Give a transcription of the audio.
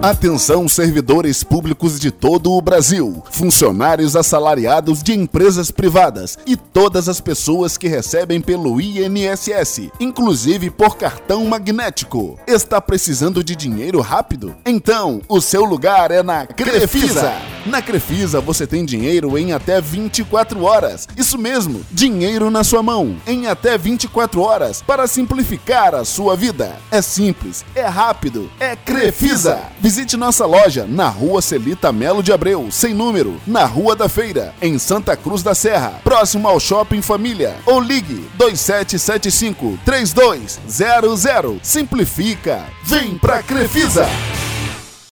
Atenção, servidores públicos de todo o Brasil, funcionários assalariados de empresas privadas e todas as pessoas que recebem pelo INSS, inclusive por cartão magnético. Está precisando de dinheiro rápido? Então, o seu lugar é na Crefisa. Na Crefisa você tem dinheiro em até 24 horas. Isso mesmo, dinheiro na sua mão em até 24 horas para simplificar a sua vida. É simples, é rápido, é Crefisa. Visite nossa loja na Rua Celita Melo de Abreu, sem número, na Rua da Feira, em Santa Cruz da Serra, próximo ao Shopping Família. Ou ligue 2775 3200. Simplifica. Vem pra Crefisa.